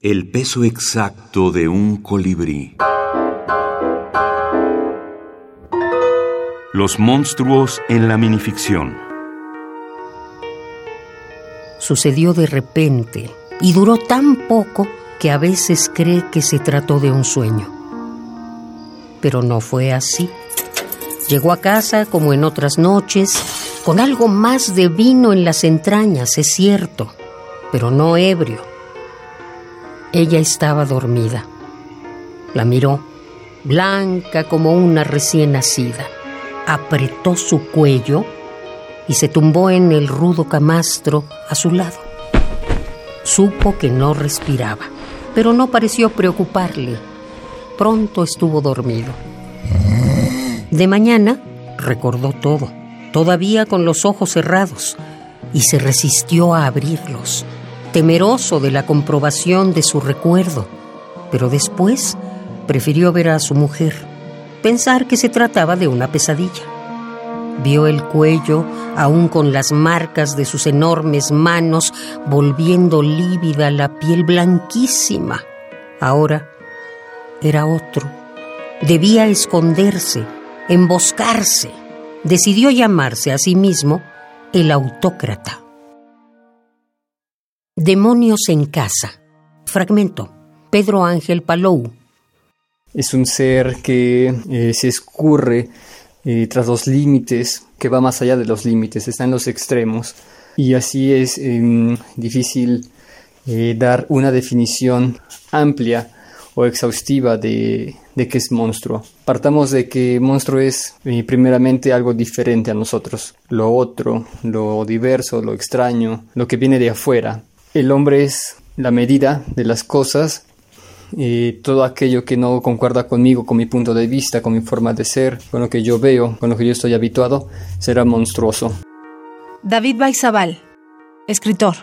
El peso exacto de un colibrí. Los monstruos en la minificción. Sucedió de repente y duró tan poco que a veces cree que se trató de un sueño. Pero no fue así. Llegó a casa como en otras noches, con algo más de vino en las entrañas, es cierto, pero no ebrio ella estaba dormida. La miró, blanca como una recién nacida. Apretó su cuello y se tumbó en el rudo camastro a su lado. Supo que no respiraba, pero no pareció preocuparle. Pronto estuvo dormido. De mañana recordó todo, todavía con los ojos cerrados, y se resistió a abrirlos temeroso de la comprobación de su recuerdo, pero después prefirió ver a su mujer, pensar que se trataba de una pesadilla. Vio el cuello, aún con las marcas de sus enormes manos, volviendo lívida la piel blanquísima. Ahora era otro. Debía esconderse, emboscarse. Decidió llamarse a sí mismo el autócrata. Demonios en casa. Fragmento. Pedro Ángel Palou. Es un ser que eh, se escurre eh, tras los límites, que va más allá de los límites, está en los extremos. Y así es em, difícil eh, dar una definición amplia o exhaustiva de, de qué es monstruo. Partamos de que monstruo es primeramente algo diferente a nosotros, lo otro, lo diverso, lo extraño, lo que viene de afuera, el hombre es la medida de las cosas y todo aquello que no concuerda conmigo, con mi punto de vista, con mi forma de ser, con lo que yo veo, con lo que yo estoy habituado, será monstruoso. David Baizabal, escritor.